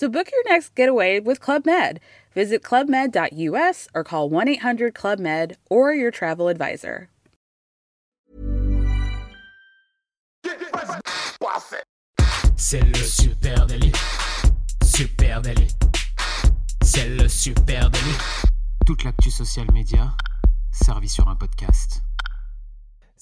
So book your next getaway with Club Med. Visit clubmed.us or call 1 800 Club Med or your travel advisor. C'est le super délit. Super délit. C'est le super délit. Toute l'actu social média servie sur un podcast.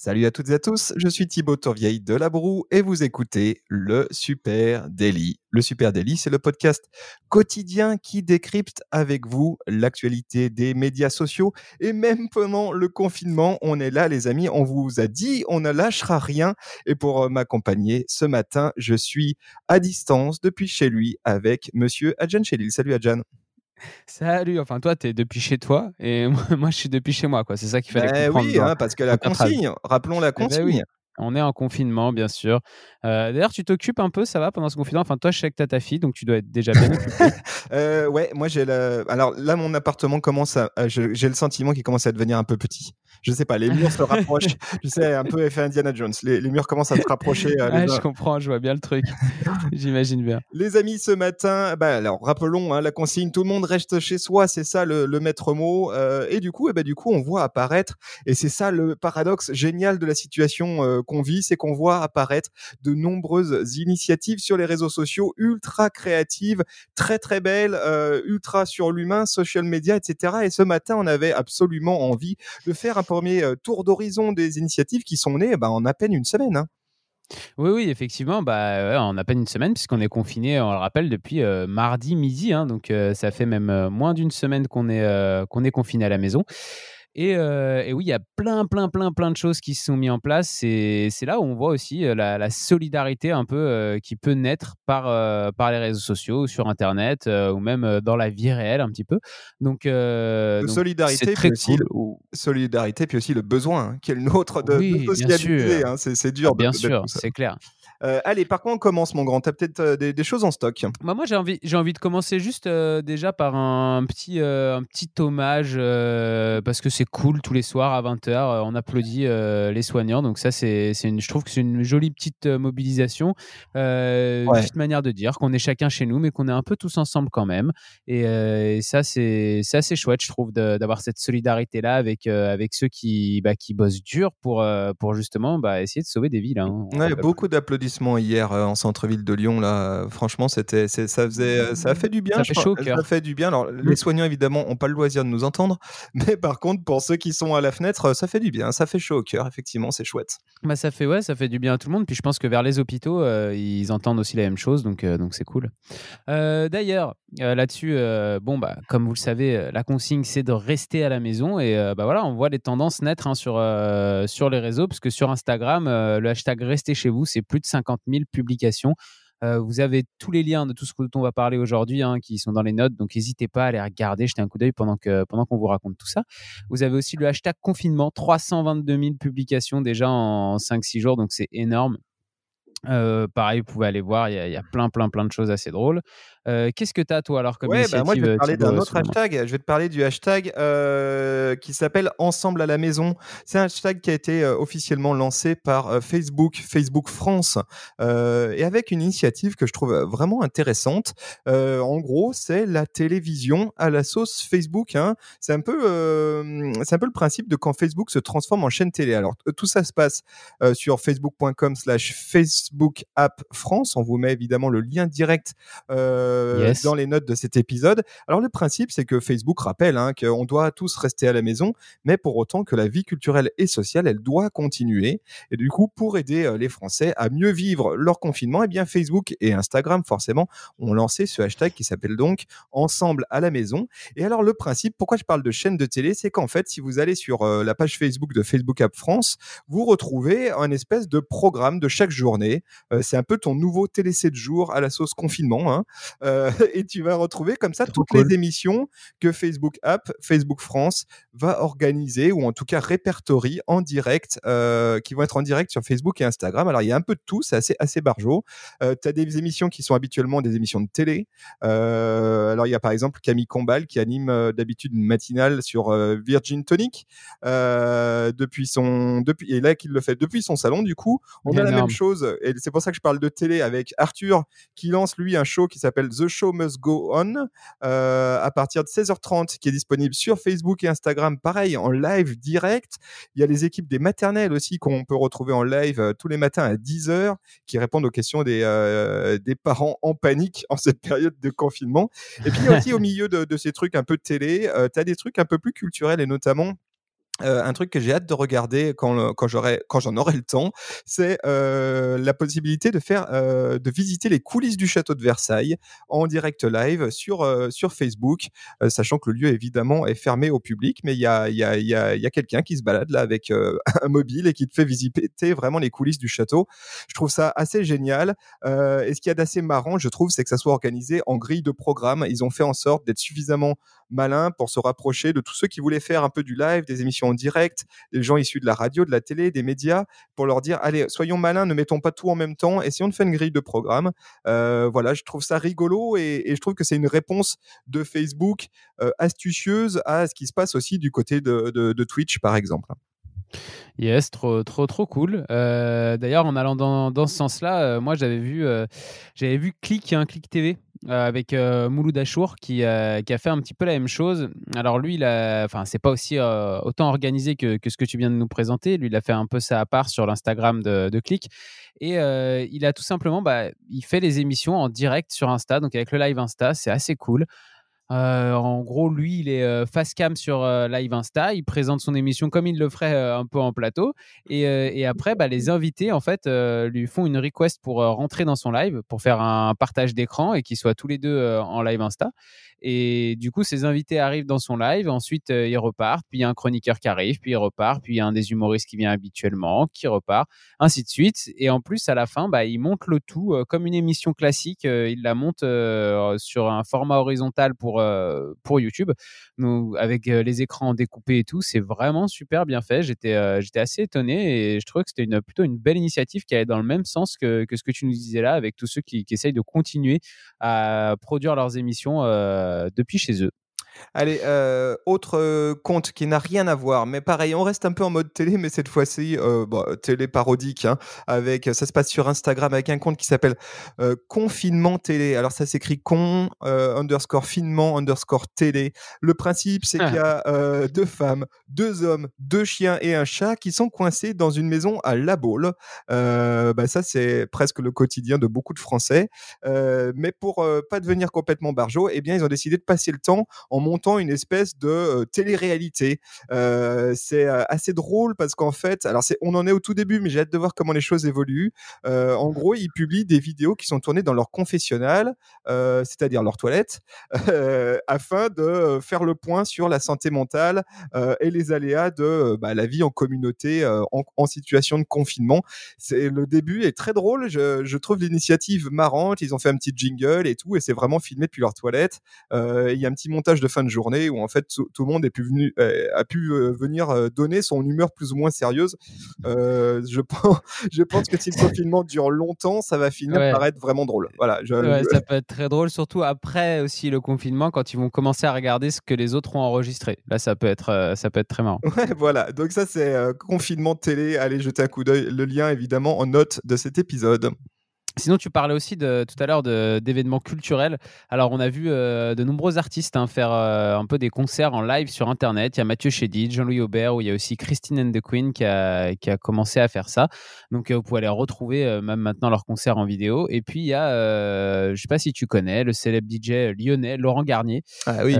Salut à toutes et à tous, je suis Thibaut Tourvieille de La Broue et vous écoutez le Super Daily. Le Super Daily, c'est le podcast quotidien qui décrypte avec vous l'actualité des médias sociaux et même pendant le confinement, on est là les amis, on vous a dit, on ne lâchera rien et pour euh, m'accompagner ce matin, je suis à distance depuis chez lui avec monsieur Adjan Chelil. Salut Adjan. Salut, enfin toi, tu es depuis chez toi et moi, je suis depuis chez moi. quoi. C'est ça qu'il fallait Ben comprendre. oui, hein, parce que la consigne, rappelons la Eh ben consigne. oui. On est en confinement, bien sûr. Euh, D'ailleurs, tu t'occupes un peu, ça va, pendant ce confinement? Enfin, toi, je sais que tu as ta fille, donc tu dois être déjà bien occupé. Euh, ouais, moi j'ai le. Alors là, mon appartement commence à. je- J'ai le sentiment qu'il commence à devenir un peu petit. Je sais pas, les murs se rapprochent. Tu sais, un peu effet Indiana Jones. Les, les murs commencent à se rapprocher. euh, Ah, je comprends, je vois bien le truc. J'imagine bien. Les amis, ce matin, bah alors rappelons hein, la consigne, tout le monde reste chez soi, c'est ça le, le maître mot. euh, et du coup, eh ben, du coup, on voit apparaître, et c'est ça le paradoxe génial de la situation euh, qu'on vit, c'est qu'on voit apparaître de nombreuses initiatives sur les réseaux sociaux, ultra créatives, très très belles, euh, ultra sur l'humain, social media, etc. Et ce matin, on avait absolument envie de faire un premier euh, tour d'horizon des initiatives qui sont nées ben, en à peine une semaine. hein. Oui, oui, effectivement, bah, on a peine une semaine puisqu'on est confiné, on le rappelle, depuis euh, mardi midi. hein, donc, ça fait même moins d'une semaine qu'on est, qu'on est confiné à la maison. Et, euh, et oui, il y a plein, plein, plein, plein de choses qui se sont mises en place. Et c'est là où on voit aussi euh, la, la solidarité un peu euh, qui peut naître par, euh, par les réseaux sociaux, sur Internet ou même dans la vie réelle un petit peu. Donc, De donc, solidarité, très puis aussi cool. le- solidarité, puis aussi le besoin, hein, qui est le nôtre de, de Oui, bien sociabilité. sûr. hein, c'est, dur. Ah, bien de- sûr, c'est clair. Euh, allez, par contre, on commence, mon grand? T'as peut-être euh, des, des choses en stock. Bah, moi, j'ai envie, j'ai envie de commencer juste euh, déjà par un petit, un petit hommage parce que c'est cool tous les soirs à 20h. on applaudit les soignants. Donc, ça, c'est, une, je trouve que c'est une jolie petite mobilisation. Ouais. Une petite manière de dire qu'on est chacun chez nous, mais qu'on est un peu tous ensemble quand même. Et, et ça, c'est, c'est assez chouette, je trouve, d'avoir cette solidarité-là avec, euh, avec ceux qui, bah, qui bossent dur pour, pour justement bah, essayer de sauver des villes. hein. On Ouais, beaucoup d'applaudissements hier euh, en centre-ville de Lyon. Là, Euh, franchement, c'était, ça faisait, euh, ça a fait du bien. Ça fait chaud au Ça fait du bien. Alors, les soignants évidemment ont pas le loisir de nous entendre, mais par contre, pour ceux qui sont à la fenêtre, ça fait du bien. Ça fait chaud au cœur. Effectivement, c'est chouette. Bah ça fait ouais, ça fait du bien à tout le monde. Puis je pense que vers les hôpitaux, euh, ils entendent aussi la même chose, donc euh, donc c'est cool. Euh, D'ailleurs, euh, là-dessus, euh, bon bah comme vous le savez, euh, la consigne c'est de rester à la maison et bah voilà, on voit les tendances naître hein, sur sur les réseaux, parce que sur Instagram, le hashtag restez chez vous, c'est plus de 50 000 publications. Vous avez tous les liens de tout ce dont on va parler aujourd'hui hein, qui sont dans les notes, donc n'hésitez pas à les regarder, jeter un coup d'œil pendant que pendant qu'on vous raconte tout ça. Vous avez aussi le hashtag confinement, 322 000 publications déjà en 5-6 jours, donc c'est énorme. Euh, pareil, vous pouvez aller voir, il y, a- il y a plein, plein, plein de choses assez drôles. Euh, Qu'est-ce que tu as, toi, alors, comme Ouais, bah moi je vais initiative, te parler d'un autre hashtag. Je vais te parler du hashtag euh, qui s'appelle Ensemble à la maison. C'est un hashtag qui a été officiellement lancé par Facebook, Facebook France, et avec une initiative que je trouve vraiment intéressante. En gros, c'est la télévision à la sauce Facebook. Hein. C'est un peu, c'est un peu le principe de quand Facebook se transforme en chaîne télé. Alors tout ça se passe sur facebook.com/slash Facebook App France. On vous met évidemment le lien direct euh, Yes. dans les notes de cet épisode. Alors le principe, c'est que Facebook rappelle hein, qu'on doit tous rester à la maison, mais pour autant que la vie culturelle et sociale, elle doit continuer. Et du coup, pour aider euh, les Français à mieux vivre leur confinement, eh bien Facebook et Instagram, forcément, ont lancé ce hashtag qui s'appelle donc Ensemble à la maison. Et alors le principe, pourquoi je parle de chaîne de télé, c'est qu'en fait, si vous allez sur euh, la page Facebook de Facebook App France, vous retrouvez un espèce de programme de chaque journée télé. Euh, c'est un peu ton nouveau télé 7 jours à la sauce confinement. Hein. Euh, et tu vas retrouver comme ça toutes les émissions que Facebook App, Facebook France va organiser ou en tout cas répertorie en direct, euh, qui vont être en direct sur Facebook et Instagram. Alors il y a un peu de tout, c'est assez, assez barjot. Tu as des émissions qui sont habituellement des émissions de télé. Alors il y a par exemple Camille Combal qui anime d'habitude une matinale sur Virgin Tonic euh, depuis son depuis et là qu'il le fait depuis son salon du coup on a la même chose et c'est pour ça que je parle de télé avec Arthur qui lance lui un show qui s'appelle The Show Must Go On euh, à partir de 16h30 qui est disponible sur Facebook et Instagram pareil en live direct. Il y a les équipes des maternelles aussi qu'on peut retrouver en live euh, tous les matins à 10h qui répondent aux questions des, euh, des parents en panique en cette période de confinement. Et puis aussi au milieu de, de ces trucs un peu télé, tu as des trucs un peu plus culturels et notamment euh, un truc que j'ai hâte de regarder quand, j'aurai quand j'en aurai le temps, c'est euh, la possibilité de faire euh, de visiter les coulisses du château de Versailles en direct live sur euh, sur Facebook, euh, sachant que le lieu évidemment est fermé au public, mais il y a il y a il y a, y a quelqu'un qui se balade là avec un mobile et qui te fait visiter vraiment les coulisses du château. Je trouve ça assez génial. Et ce qu'il y a d'assez marrant, je trouve, c'est que ça soit organisé en grille de programme. Ils ont fait en sorte d'être suffisamment malins pour se rapprocher de tous ceux qui voulaient faire un peu du live, des émissions en direct, des gens issus de la radio, de la télé, des médias, pour leur dire allez, soyons malins, ne mettons pas tout en même temps, essayons de faire une grille de programme. Euh, voilà, je trouve ça rigolo et, je trouve que c'est une réponse de Facebook euh, astucieuse à ce qui se passe aussi du côté de, Twitch, par exemple. Yes, trop, trop, trop cool. Euh, D'ailleurs, en allant dans, ce sens-là, moi, j'avais vu, j'avais vu Click, un Click TV, avec euh, Mouloud Achour, qui, euh, qui a fait un petit peu la même chose. Alors lui, il a, enfin, c'est pas aussi euh, autant organisé que, ce que tu viens de nous présenter. Lui, il a fait un peu ça à part sur l'Instagram de, de Click. Et euh, il a tout simplement, bah, il fait les émissions en direct sur Insta, donc avec le live Insta, c'est assez cool. Euh, en gros, lui, il est euh, face cam sur euh, Live Insta. Il présente son émission comme il le ferait un peu en plateau. Et, après, bah, les invités, en fait, lui font une request pour rentrer dans son live, pour faire un partage d'écran et qu'ils soient tous les deux en live Insta. Et du coup, ces invités arrivent dans son live. Ensuite, ils repartent. Puis il y a un chroniqueur qui arrive. Puis il repart. Puis il y a un des humoristes qui vient habituellement, qui repart. Ainsi de suite. Et en plus, à la fin, bah, il monte le tout comme une émission classique. il la monte sur un format horizontal pour, euh, pour YouTube. Avec euh, les écrans découpés et tout. C'est vraiment super bien fait. J'étais euh, assez étonné et je trouvais que c'était plutôt une belle initiative qui allait dans le même sens que, ce que tu nous disais là, avec tous ceux qui, essayent de continuer à produire leurs émissions depuis chez eux. Allez, euh, autre euh, compte qui n'a rien à voir, mais pareil, on reste un peu en mode télé, mais cette fois-ci, euh, bon, télé parodique, hein, avec, ça se passe sur Instagram avec un compte qui s'appelle Confinement Télé. Alors ça s'écrit con underscore finement underscore télé. Le principe, c'est qu'il y a euh, deux femmes, deux hommes, deux chiens et un chat qui sont coincés dans une maison à La Baule. Bah, ça, c'est presque le quotidien de beaucoup de Français. Mais pour pas devenir complètement barjot, eh bien, ils ont décidé de passer le temps en montant une espèce de euh, télé-réalité. Euh, c'est euh, assez drôle parce qu'en fait, alors on en est au tout début, mais j'ai hâte de voir comment les choses évoluent. En gros, ils publient des vidéos qui sont tournées dans leur confessionnal, c'est-à-dire leur toilette, afin de faire le point sur la santé mentale et les aléas de bah, la vie en communauté en, situation de confinement. C'est le début est très drôle. Je, trouve l'initiative marrante. Ils ont fait un petit jingle et tout, et c'est vraiment filmé depuis leur toilette. Il y a un petit montage de fin de journée où en fait tout, tout le monde est pu venu, euh, a pu euh, venir euh, donner son humeur plus ou moins sérieuse. Je pense, je pense que si le confinement dure longtemps, ça va finir Ouais. par être vraiment drôle. Voilà. Je, Ouais, ça peut être très drôle, surtout après aussi le confinement, quand ils vont commencer à regarder ce que les autres ont enregistré. Là, ça peut être, ça peut être très marrant. Ouais, voilà. Donc ça, c'est euh, confinement télé. Allez jeter un coup d'œil. Le lien, évidemment, en note de cet épisode. Sinon, tu parlais aussi de, tout à l'heure d'événements culturels. Alors, on a vu euh, de nombreux artistes hein, faire euh, un peu des concerts en live sur Internet. Il y a Mathieu Chédid, Jean-Louis Aubert, ou il y a aussi Christine and the Queen qui a, qui a commencé à faire ça. Donc, euh, vous pouvez aller retrouver même maintenant leurs concerts en vidéo. Et puis, il y a, je ne sais pas si tu connais, le célèbre DJ lyonnais Laurent Garnier, Ah oui.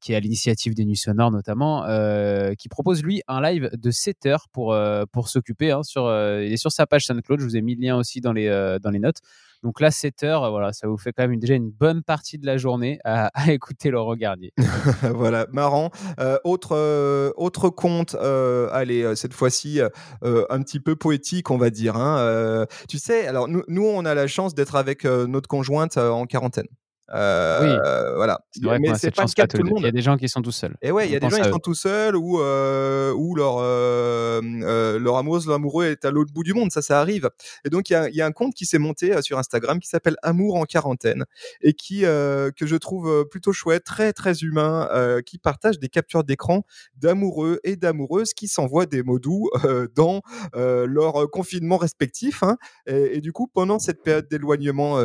qui est à l'initiative des Nuits Sonores notamment, qui propose lui un live de 7 heures pour, pour s'occuper. hein, sur, il est sur sa page SoundCloud, je vous ai mis le lien aussi dans les, dans les notes. Donc là, 7 heures, voilà, ça vous fait quand même déjà une bonne partie de la journée à, écouter Laurent Garnier. voilà, marrant. autre, autre conte, allez, cette fois-ci, un petit peu poétique, on va dire. Hein, tu sais, alors nous, on a la chance d'être avec notre conjointe en quarantaine. Euh, oui. Voilà. mais c'est pas le cas tout le monde. Il y a des gens qui sont tout seuls. Et ouais, il y a des gens qui sont tout seuls ou, euh, ou leur, euh, euh, leur amoureuse, leur amoureux est à l'autre bout du monde. Ça, ça arrive. Et donc, il y a, y a, un compte qui s'est monté euh, sur Instagram qui s'appelle Amour en quarantaine et qui, euh, que je trouve plutôt chouette, très, très humain, qui partage des captures d'écran d'amoureux et d'amoureuses qui s'envoient des mots doux dans leur confinement respectif. Hein. Et, et, du coup, pendant cette période d'éloignement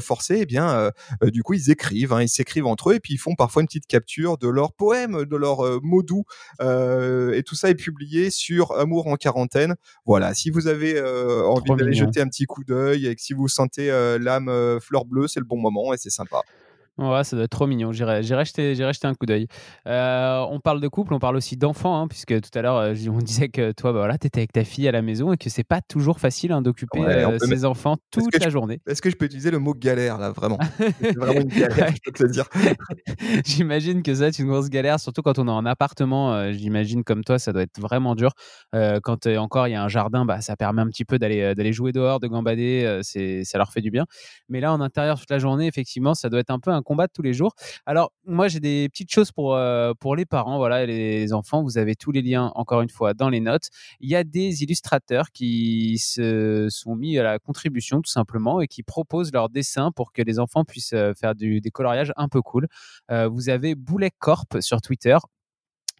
forcé, eh bien, du coup, ils écrivent, hein, ils s'écrivent entre eux et puis ils font parfois une petite capture de leurs poèmes, de leurs euh, mots doux. Euh, et tout ça est publié sur Amour en quarantaine. Voilà, si vous avez euh, envie d'aller jeter un petit coup d'œil et que si vous sentez l'âme fleur bleue, c'est le bon moment et c'est sympa. Ouais, ça doit être trop mignon. J'irai, jeter, jeter un coup d'œil. Euh, on parle de couple, on parle aussi d'enfants, hein, puisque tout à l'heure, euh, on disait que toi, bah, voilà, tu étais avec ta fille à la maison et que c'est pas toujours facile hein, d'occuper euh, ses enfants toute la journée. Est-ce que je peux utiliser le mot galère, là, vraiment? C'est vraiment une galère, je peux te le dire. j'imagine que ça, c'est une grosse galère, surtout quand on est en appartement. j'imagine comme toi, ça doit être vraiment dur. quand encore il y a un jardin, bah, ça permet un petit peu d'aller, d'aller jouer dehors, de gambader, c'est, ça leur fait du bien. Mais là, en intérieur toute la journée, effectivement, ça doit être un peu un combat de tous les jours. Alors, moi, j'ai des petites choses pour, euh, pour les parents, voilà, les enfants. Vous avez tous les liens, encore une fois, dans les notes. Il y a des illustrateurs qui se sont mis à la contribution, tout simplement, et qui proposent leurs dessins pour que les enfants puissent euh, faire du, des coloriages un peu cool. Euh, vous avez Boulet Corp sur Twitter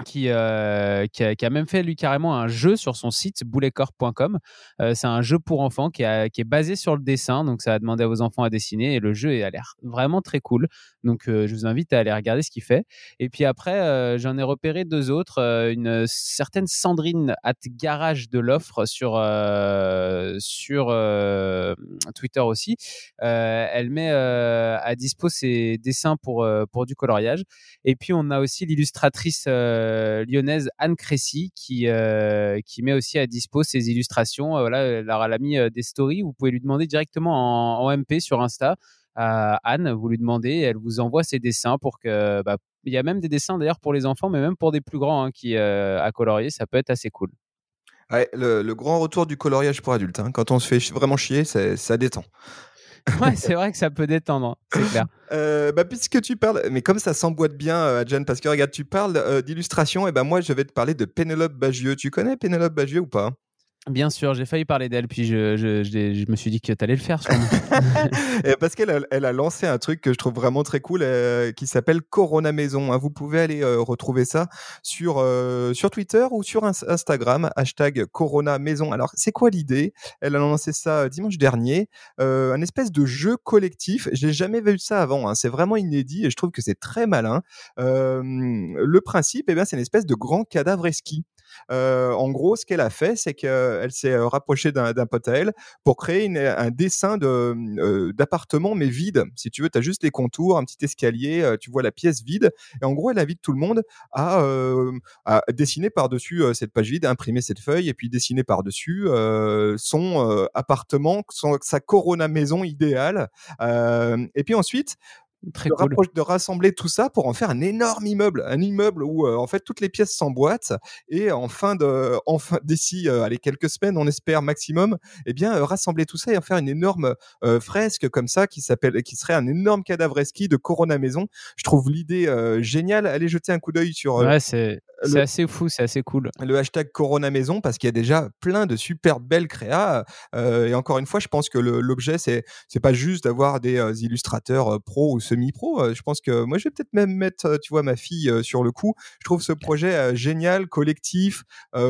qui, euh, qui, a, même fait lui carrément un jeu sur son site bouletcorp.com. Euh, c'est un jeu pour enfants qui, est basé sur le dessin, donc ça a demandé à vos enfants à dessiner et le jeu a l'air vraiment très cool. Donc euh, je vous invite à aller regarder ce qu'il fait. Et puis après, j'en ai repéré deux autres, une certaine Sandrine at Garage de l'offre sur sur Twitter aussi. elle met à dispo ses dessins pour pour du coloriage. Et puis on a aussi l'illustratrice lyonnaise Anne Cressy qui, euh, qui met aussi à dispo ses illustrations. Euh, voilà, elle a mis des stories. Vous pouvez lui demander directement en, MP sur Insta Anne. Vous lui demandez, elle vous envoie ses dessins pour que. Bah, il y a même des dessins d'ailleurs pour les enfants, mais même pour des plus grands hein, qui à colorier, ça peut être assez cool. le, grand retour du coloriage pour adultes. Hein. Quand on se fait vraiment chier, ça détend. ouais, c'est vrai que ça peut détendre, c'est clair. Euh, bah, puisque tu parles, mais comme ça s'emboîte bien, euh, parce que regarde, tu parles euh, d'illustration, et ben moi je vais te parler de Pénélope Bagieux. Tu connais Pénélope Bagieux ou pas? Bien sûr, j'ai failli parler d'elle, puis je, je, je, me suis dit que tu allais le faire. parce qu'elle a, elle a lancé un truc que je trouve vraiment très cool, euh, qui s'appelle Corona Maison. Hein. Vous pouvez aller euh, retrouver ça sur, euh, sur Twitter ou sur Instagram, hashtag Corona Maison. Alors, c'est quoi l'idée? Elle a lancé ça dimanche dernier, un espèce de jeu collectif. J'ai jamais vu ça avant, hein. c'est vraiment inédit et je trouve que c'est très malin. le principe, eh bien, c'est une espèce de grand cadavre ski. Euh, en gros, ce qu'elle a fait, c'est qu'elle s'est euh, rapprochée d'un pote à elle pour créer un dessin euh, d'appartement, mais vide. Si tu veux, tu as juste les contours, un petit escalier, tu vois la pièce vide. Et en gros, elle invite tout le monde à, dessiner par-dessus cette page vide, imprimer cette feuille et puis dessiner par-dessus son appartement, sa Corona maison idéale. et puis ensuite, Très de, de rassembler tout ça pour en faire un énorme immeuble, un immeuble où euh, en fait toutes les pièces s'emboîtent et en fin de, enfin d'ici euh, allez quelques semaines, on espère maximum, eh bien euh, rassembler tout ça et en faire une énorme fresque comme ça qui s'appelle, qui serait un énorme cadavre ski de Corona Maison. Je trouve l'idée géniale. Allez jeter un coup d'œil sur. ouais, c'est c'est assez fou, c'est assez cool. Le hashtag Corona Maison, parce qu'il y a déjà plein de super belles créas. Euh, et encore une fois, je pense que l'objet, c'est c'est pas juste d'avoir des euh, illustrateurs euh, pro ou semi-pro. je pense que moi, je vais peut-être même mettre, tu vois, ma fille sur le coup. Je trouve ce projet génial, collectif,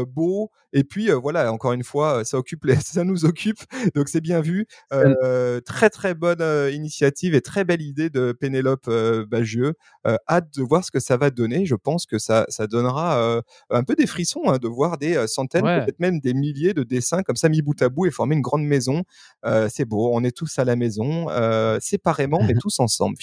beau. Et puis voilà, encore une fois, ça occupe, ça nous occupe, donc c'est bien vu. très très bonne initiative et très belle idée de Pénélope Bagieux. hâte de voir ce que ça va donner. Je pense que ça ça donnera euh, un peu des frissons hein, de voir des euh, centaines, peut-être même des milliers de dessins comme ça mis bout à bout et former une grande maison. c'est beau, on est tous à la maison, séparément, mais tous ensemble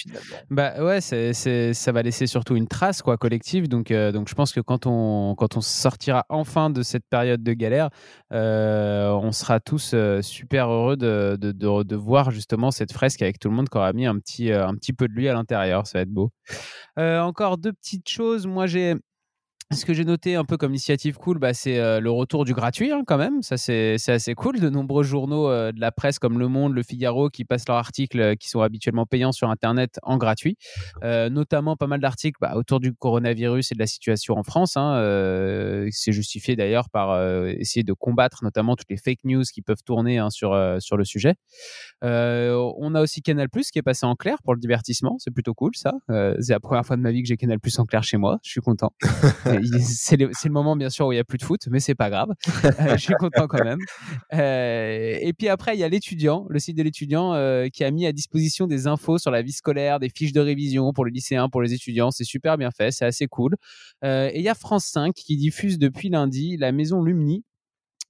Bah ouais, c'est, ça va laisser surtout une trace quoi, collective. Donc, donc je pense que quand on, quand on sortira enfin de cette période de galère, on sera tous super heureux de, de, de, voir justement cette fresque avec tout le monde qui aura mis un petit, un petit peu de lui à l'intérieur. Ça va être beau. encore deux petites choses. Moi, j'ai ce que j'ai noté un peu comme initiative cool, bah, c'est euh, le retour du gratuit hein, quand même. Ça, c'est assez cool. De nombreux journaux euh, de la presse comme Le Monde, Le Figaro qui passent leurs articles euh, qui sont habituellement payants sur Internet en gratuit. notamment pas mal d'articles bah, autour du coronavirus et de la situation en France. Hein, c'est justifié d'ailleurs par essayer de combattre notamment toutes les fake news qui peuvent tourner hein, sur, sur le sujet. on a aussi Canal Plus qui est passé en clair pour le divertissement. C'est plutôt cool ça. c'est la première fois de ma vie que j'ai Canal Plus en clair chez moi. Je suis content. c'est le, le, moment bien sûr où il n'y a plus de foot, mais c'est pas grave. Euh, je suis content quand même. Euh, et puis après, il y a l'étudiant, le site de l'étudiant euh, qui a mis à disposition des infos sur la vie scolaire, des fiches de révision pour les lycéens, pour les étudiants. C'est super bien fait, c'est assez cool. et il y a France 5 qui diffuse depuis lundi la maison Lumni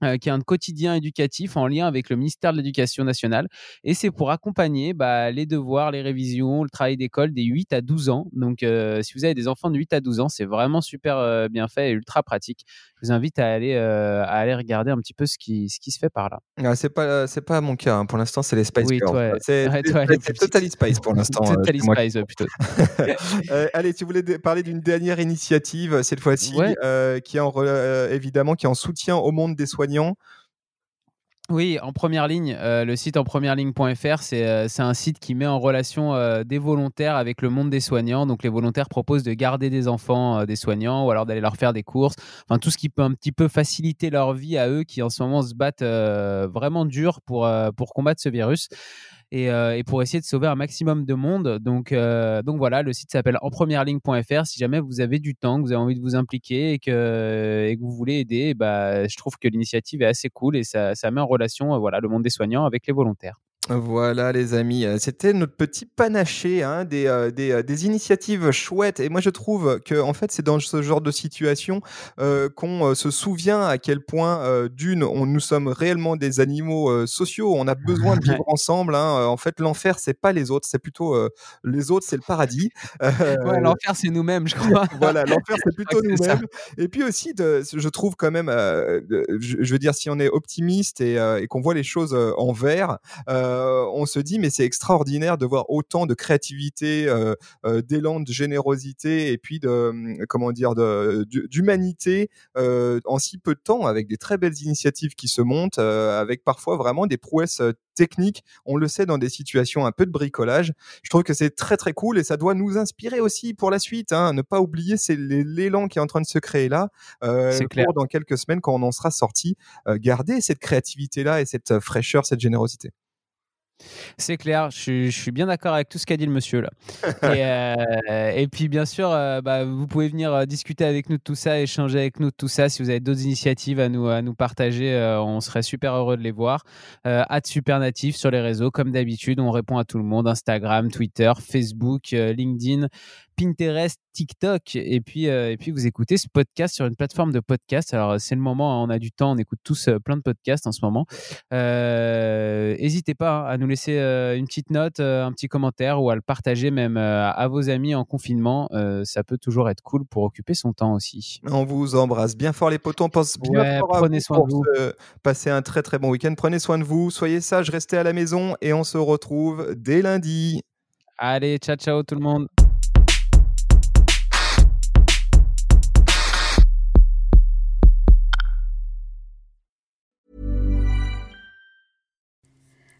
euh, qui est un quotidien éducatif en lien avec le ministère de l'Éducation nationale. Et c'est pour accompagner bah, les devoirs, les révisions, le travail d'école des 8 à 12 ans. Donc, euh, si vous avez des enfants de 8 à 12 ans, c'est vraiment super euh, bien fait et ultra pratique. Je vous invite à aller, à aller regarder un petit peu ce qui, ce qui se fait par là. Ah, c'est pas, c'est pas mon cas. Hein. Pour l'instant, c'est les Spice oui, Girls. C'est, Totally Spice pour l'instant. Totally Spice, plutôt. allez, tu voulais parler d'une dernière initiative cette fois-ci, qui est en, évidemment qui est en soutien au monde des soignants oui, en première ligne, euh, le site en première ligne.fr, euh, c'est un site qui met en relation euh, des volontaires avec le monde des soignants. Donc les volontaires proposent de garder des enfants des soignants ou alors d'aller leur faire des courses, enfin tout ce qui peut un petit peu faciliter leur vie à eux qui en ce moment se battent vraiment dur pour, pour combattre ce virus. Euh, et, pour essayer de sauver un maximum de monde. Donc, euh, donc voilà, le site s'appelle enpremiereligne.fr. Si jamais vous avez du temps, que vous avez envie de vous impliquer et que, et que vous voulez aider, bah, je trouve que l'initiative est assez cool et ça, ça met en relation euh, voilà, le monde des soignants avec les volontaires. Voilà les amis, euh, c'était notre petit panaché hein, des, euh, euh, des, initiatives chouettes et moi je trouve que en fait c'est dans ce genre de situation qu'on se souvient à quel point d'une on, nous sommes réellement des animaux sociaux, on a besoin de vivre ensemble. Hein. En fait l'enfer c'est pas les autres, c'est plutôt les autres c'est le paradis. Ouais, l'enfer c'est nous-mêmes je crois. voilà l'enfer c'est plutôt nous-mêmes. Et puis aussi de, je trouve quand même, je, veux dire si on est optimiste et, et qu'on voit les choses en vert. Euh, on se dit mais c'est extraordinaire de voir autant de créativité, euh, euh, d'élan, de générosité et puis de hum, comment dire d'humanité en si peu de temps avec des très belles initiatives qui se montent, avec parfois vraiment des prouesses techniques. On le sait dans des situations un peu de bricolage. Je trouve que c'est très très cool et ça doit nous inspirer aussi pour la suite. Hein. Ne pas oublier c'est l'élan qui est en train de se créer là. c'est clair. Dans quelques semaines quand on en sera sorti, garder cette créativité là et cette fraîcheur, cette générosité. C'est clair, je, suis bien d'accord avec tout ce qu'a dit le monsieur là. Euh, et, puis bien sûr, euh, bah, vous pouvez venir euh, discuter avec nous de tout ça, échanger avec nous de tout ça. Si vous avez d'autres initiatives à nous, à nous partager, on serait super heureux de les voir. Euh, super natif sur les réseaux, comme d'habitude, on répond à tout le monde Instagram, Twitter, Facebook, LinkedIn. Pinterest, TikTok, et puis, euh, et puis vous écoutez ce podcast sur une plateforme de podcast. Alors c'est le moment, hein, on a du temps, on écoute tous euh, plein de podcasts en ce moment. N'hésitez euh, pas hein, à nous laisser une petite note, un petit commentaire ou à le partager même à vos amis en confinement. ça peut toujours être cool pour occuper son temps aussi. On vous embrasse bien fort les potos, on pense bien fort prenez soin de vous. Passer un très très bon week-end. Prenez soin de vous, soyez sages, restez à la maison et on se retrouve dès lundi. Allez, ciao ciao tout le monde.